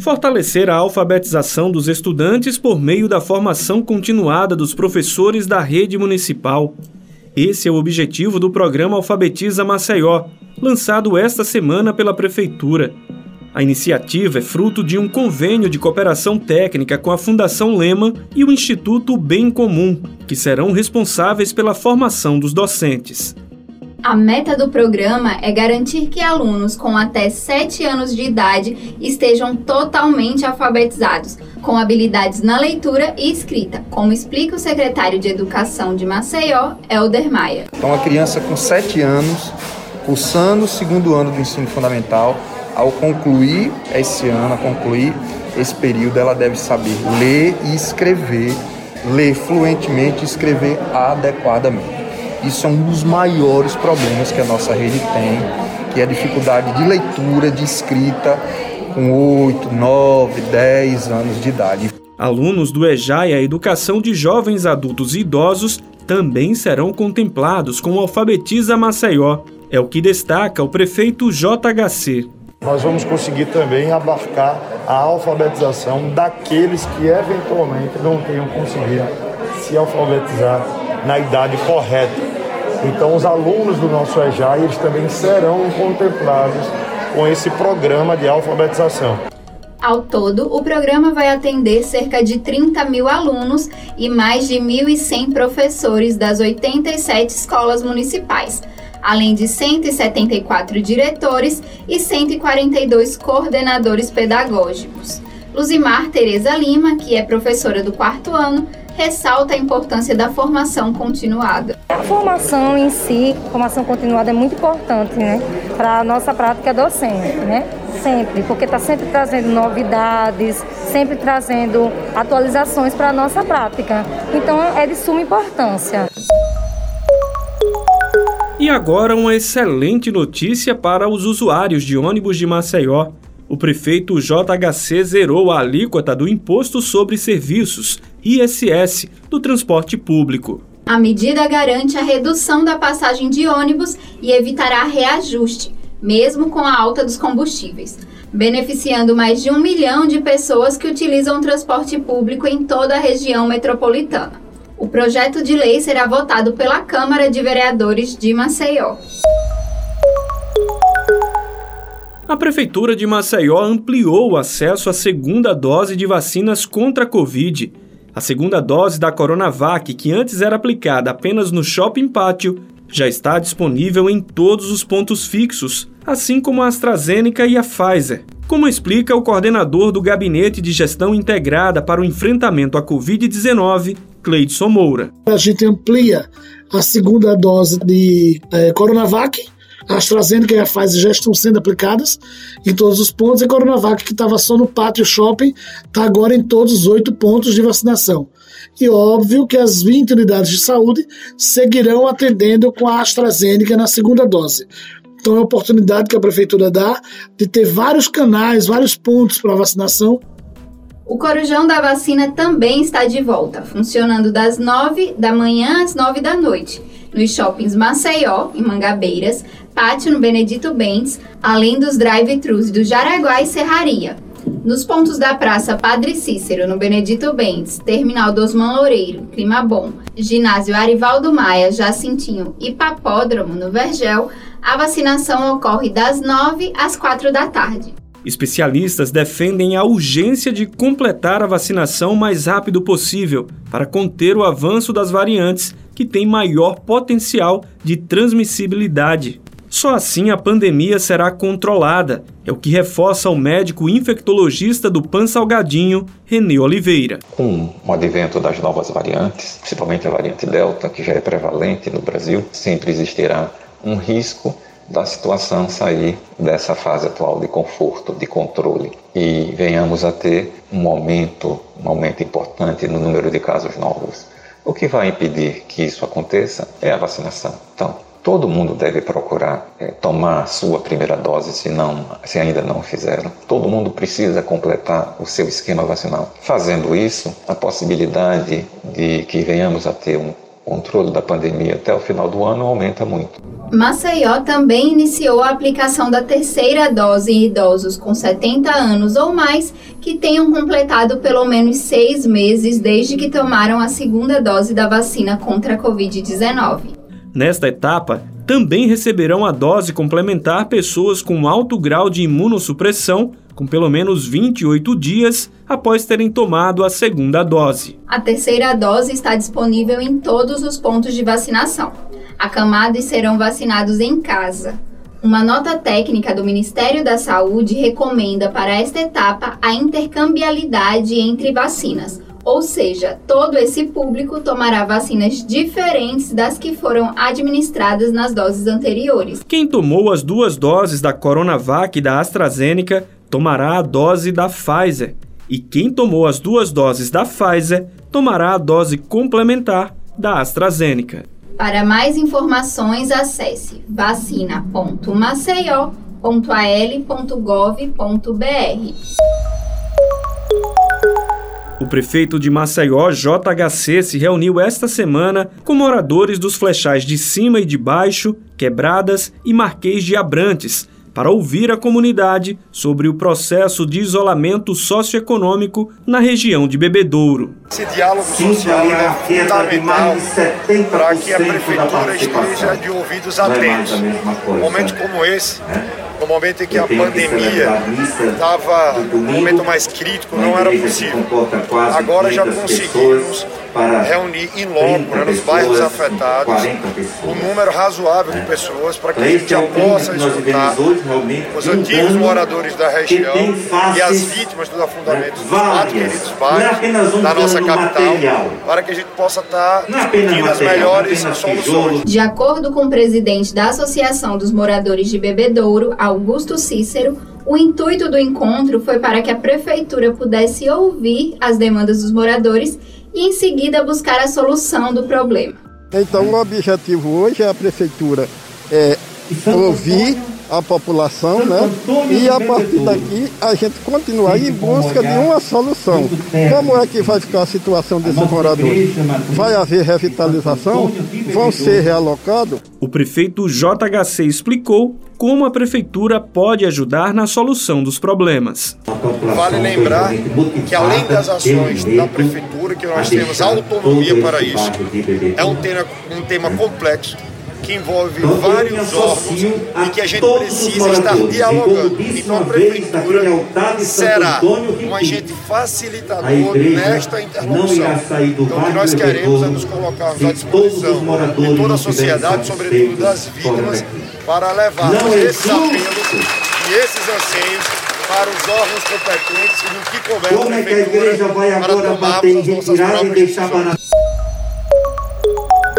Fortalecer a alfabetização dos estudantes por meio da formação continuada dos professores da rede municipal. Esse é o objetivo do programa Alfabetiza Maceió, lançado esta semana pela Prefeitura. A iniciativa é fruto de um convênio de cooperação técnica com a Fundação Lema e o Instituto Bem Comum, que serão responsáveis pela formação dos docentes. A meta do programa é garantir que alunos com até 7 anos de idade estejam totalmente alfabetizados, com habilidades na leitura e escrita, como explica o secretário de Educação de Maceió, Helder Maia. Então, a criança com 7 anos, cursando o segundo ano do ensino fundamental, ao concluir esse ano, concluir esse período, ela deve saber ler e escrever, ler fluentemente e escrever adequadamente. Isso é um dos maiores problemas que a nossa rede tem, que é a dificuldade de leitura, de escrita com 8, 9, 10 anos de idade. Alunos do EJA e a Educação de Jovens Adultos e Idosos também serão contemplados com o Alfabetiza Maceió. É o que destaca o prefeito JHC. Nós vamos conseguir também abarcar a alfabetização daqueles que eventualmente não tenham conseguido se alfabetizar na idade correta. Então, os alunos do nosso EJA, eles também serão contemplados com esse programa de alfabetização. Ao todo, o programa vai atender cerca de 30 mil alunos e mais de 1.100 professores das 87 escolas municipais, além de 174 diretores e 142 coordenadores pedagógicos. Luzimar Tereza Lima, que é professora do quarto ano, ressalta a importância da formação continuada. A formação em si, formação continuada é muito importante, né, para a nossa prática docente, né? Sempre, porque está sempre trazendo novidades, sempre trazendo atualizações para a nossa prática. Então é de suma importância. E agora uma excelente notícia para os usuários de ônibus de Maceió o prefeito JHC zerou a alíquota do Imposto sobre Serviços, ISS, do transporte público. A medida garante a redução da passagem de ônibus e evitará reajuste, mesmo com a alta dos combustíveis, beneficiando mais de um milhão de pessoas que utilizam o transporte público em toda a região metropolitana. O projeto de lei será votado pela Câmara de Vereadores de Maceió. a Prefeitura de Maceió ampliou o acesso à segunda dose de vacinas contra a Covid. A segunda dose da Coronavac, que antes era aplicada apenas no shopping pátio, já está disponível em todos os pontos fixos, assim como a AstraZeneca e a Pfizer. Como explica o coordenador do Gabinete de Gestão Integrada para o Enfrentamento à Covid-19, Cleidson Moura. A gente amplia a segunda dose de é, Coronavac a AstraZeneca e a Pfizer já estão sendo aplicadas em todos os pontos, e a Coronavac, que estava só no pátio shopping, está agora em todos os oito pontos de vacinação. E óbvio que as 20 unidades de saúde seguirão atendendo com a AstraZeneca na segunda dose. Então é a oportunidade que a prefeitura dá de ter vários canais, vários pontos para vacinação. O Corujão da Vacina também está de volta, funcionando das 9 da manhã às 9 da noite, nos shoppings Maceió, em Mangabeiras, Pátio no Benedito Bentes, além dos drive-thrus do Jaraguá e Serraria. Nos pontos da Praça Padre Cícero, no Benedito Bentes, Terminal do Osman Loureiro, Clima Bom, Ginásio Arivaldo Maia, Jacintinho e Papódromo, no Vergel, a vacinação ocorre das 9 às 4 da tarde. Especialistas defendem a urgência de completar a vacinação o mais rápido possível para conter o avanço das variantes que têm maior potencial de transmissibilidade. Só assim a pandemia será controlada, é o que reforça o médico infectologista do Pan Salgadinho, Renê Oliveira. Com o advento das novas variantes, principalmente a variante Delta, que já é prevalente no Brasil, sempre existirá um risco da situação sair dessa fase atual de conforto, de controle e venhamos a ter um aumento, um aumento importante no número de casos novos. O que vai impedir que isso aconteça é a vacinação. Então, Todo mundo deve procurar é, tomar a sua primeira dose, se, não, se ainda não fizeram. Todo mundo precisa completar o seu esquema vacinal. Fazendo isso, a possibilidade de que venhamos a ter um controle da pandemia até o final do ano aumenta muito. Maceió também iniciou a aplicação da terceira dose em idosos com 70 anos ou mais que tenham completado pelo menos seis meses desde que tomaram a segunda dose da vacina contra a Covid-19. Nesta etapa, também receberão a dose complementar pessoas com alto grau de imunossupressão com pelo menos 28 dias após terem tomado a segunda dose. A terceira dose está disponível em todos os pontos de vacinação acamados serão vacinados em casa. Uma nota técnica do Ministério da Saúde recomenda para esta etapa a intercambialidade entre vacinas, ou seja, todo esse público tomará vacinas diferentes das que foram administradas nas doses anteriores. Quem tomou as duas doses da Coronavac e da AstraZeneca tomará a dose da Pfizer, e quem tomou as duas doses da Pfizer tomará a dose complementar da AstraZeneca. Para mais informações, acesse vacina.maceió.al.gov.br. O prefeito de Maceió, JHC, se reuniu esta semana com moradores dos flechais de cima e de baixo, Quebradas e Marquês de Abrantes, para ouvir a comunidade sobre o processo de isolamento socioeconômico na região de Bebedouro. Esse diálogo social é fundamental para que a prefeitura esteja de ouvidos atentos. Um momento como esse, no momento em que a pandemia estava no momento mais crítico, não era possível. Agora já conseguimos reunir em loco, né, nos bairros afetados, um número razoável de pessoas para que a gente já possa escutar os antigos moradores da região e as vítimas dos afundamentos dos quatro queridos bairros da nossa capital, para que a gente possa estar discutindo as melhores soluções. De acordo com o presidente da Associação dos Moradores de Bebedouro, Augusto Cícero, o intuito do encontro foi para que a prefeitura pudesse ouvir as demandas dos moradores e em seguida buscar a solução do problema. Então, o objetivo hoje é a prefeitura é, ouvir a população, né? E a partir daqui a gente continuar em busca de uma solução. Como é que vai ficar a situação desses moradores? Vai haver revitalização? Vão ser realocados? O prefeito JHC explicou como a prefeitura pode ajudar na solução dos problemas. Vale lembrar que além das ações da prefeitura, que nós temos autonomia para isso, é um tema, um tema complexo que envolve vários órgãos e que a gente precisa estar dialogando. Então a prefeitura será um agente facilitador nesta interlocução. Então o que nós queremos é nos colocarmos à disposição de toda a sociedade, sobretudo das vítimas, para levarmos esses apelos e esses anseios para os órgãos competentes e no que couber Como é que a igreja vai agora bater em retirada e deixar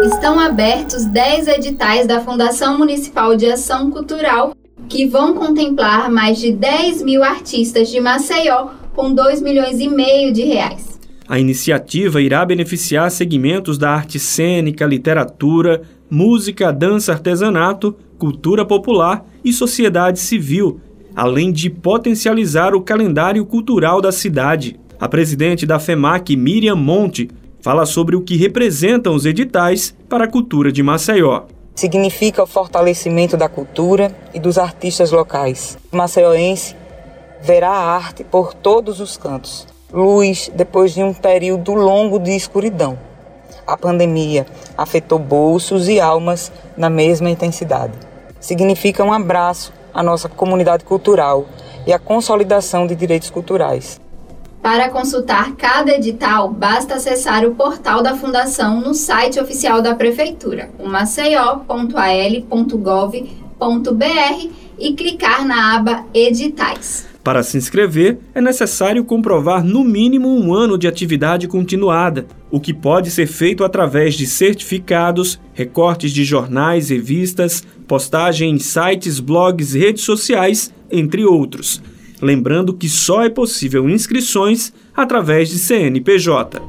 Estão abertos 10 editais da Fundação Municipal de Ação Cultural que vão contemplar mais de 10 mil artistas de Maceió com 2 milhões e meio de reais. A iniciativa irá beneficiar segmentos da arte cênica, literatura, música, dança, artesanato, cultura popular e sociedade civil, além de potencializar o calendário cultural da cidade. A presidente da FEMAC, Miriam Monte, fala sobre o que representam os editais para a cultura de Maceió. Significa o fortalecimento da cultura e dos artistas locais. O maceioense verá a arte por todos os cantos. Luz depois de um período longo de escuridão. A pandemia afetou bolsos e almas na mesma intensidade. Significa um abraço à nossa comunidade cultural e a consolidação de direitos culturais. Para consultar cada edital, basta acessar o portal da Fundação no site oficial da Prefeitura, o maceió.al.gov.br e clicar na aba Editais. Para se inscrever, é necessário comprovar no mínimo um ano de atividade continuada, o que pode ser feito através de certificados, recortes de jornais, revistas, postagem em sites, blogs, redes sociais, entre outros lembrando que só é possível inscrições através de CNPJ.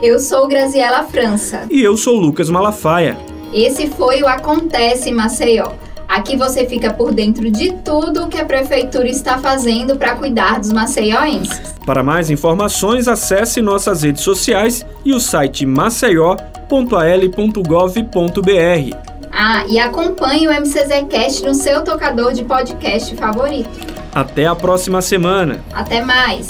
Eu sou Graziela França. E eu sou Lucas Malafaia. Esse foi o Acontece Maceió. Aqui você fica por dentro de tudo o que a prefeitura está fazendo para cuidar dos maceioenses. Para mais informações, acesse nossas redes sociais e o site maceió.al.gov.br. Ah, e acompanhe o MCZcast no seu tocador de podcast favorito. Até a próxima semana. Até mais.